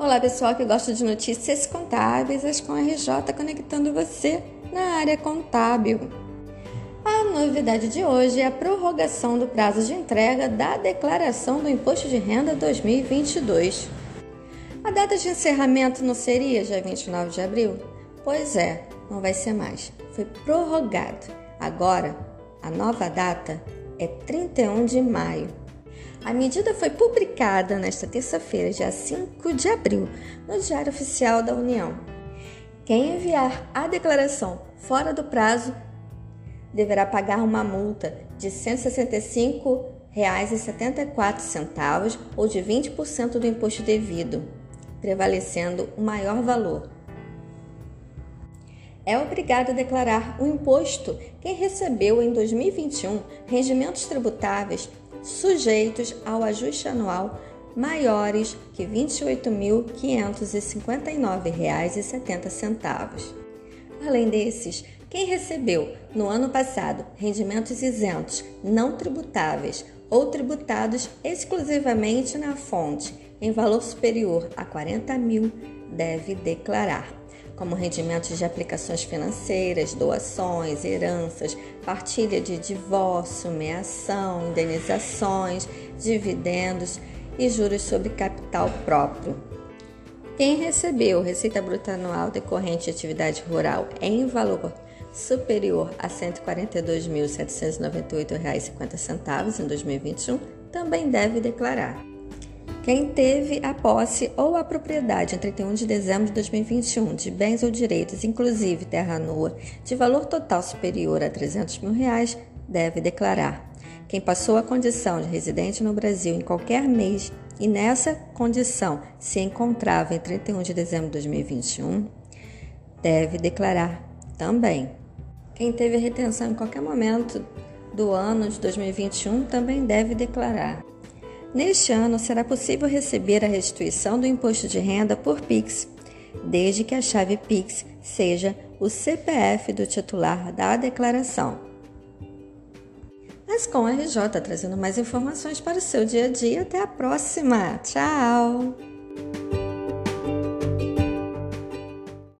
Olá, pessoal que gosta de notícias contábeis, as com RJ conectando você na área contábil. A novidade de hoje é a prorrogação do prazo de entrega da declaração do Imposto de Renda 2022. A data de encerramento não seria dia 29 de abril? Pois é, não vai ser mais. Foi prorrogado. Agora, a nova data é 31 de maio. A medida foi publicada nesta terça-feira, dia 5 de abril, no Diário Oficial da União. Quem enviar a declaração fora do prazo deverá pagar uma multa de R$ 165,74 ou de 20% do imposto devido, prevalecendo o maior valor. É obrigado a declarar o imposto quem recebeu em 2021 rendimentos tributáveis sujeitos ao ajuste anual maiores que R$ 28.559,70. Além desses, quem recebeu no ano passado rendimentos isentos não tributáveis ou tributados exclusivamente na fonte em valor superior a 40 mil deve declarar como rendimentos de aplicações financeiras, doações, heranças, partilha de divórcio, meação, indenizações, dividendos e juros sobre capital próprio. Quem recebeu receita bruta anual decorrente de atividade rural em valor superior a R$ 142.798,50 em 2021 também deve declarar. Quem teve a posse ou a propriedade em 31 de dezembro de 2021 de bens ou direitos, inclusive terra nua, de valor total superior a 300 mil reais, deve declarar. Quem passou a condição de residente no Brasil em qualquer mês e nessa condição se encontrava em 31 de dezembro de 2021, deve declarar também. Quem teve retenção em qualquer momento do ano de 2021 também deve declarar. Neste ano, será possível receber a restituição do imposto de renda por Pix, desde que a chave Pix seja o CPF do titular da declaração. A RJ trazendo mais informações para o seu dia a dia. Até a próxima! Tchau!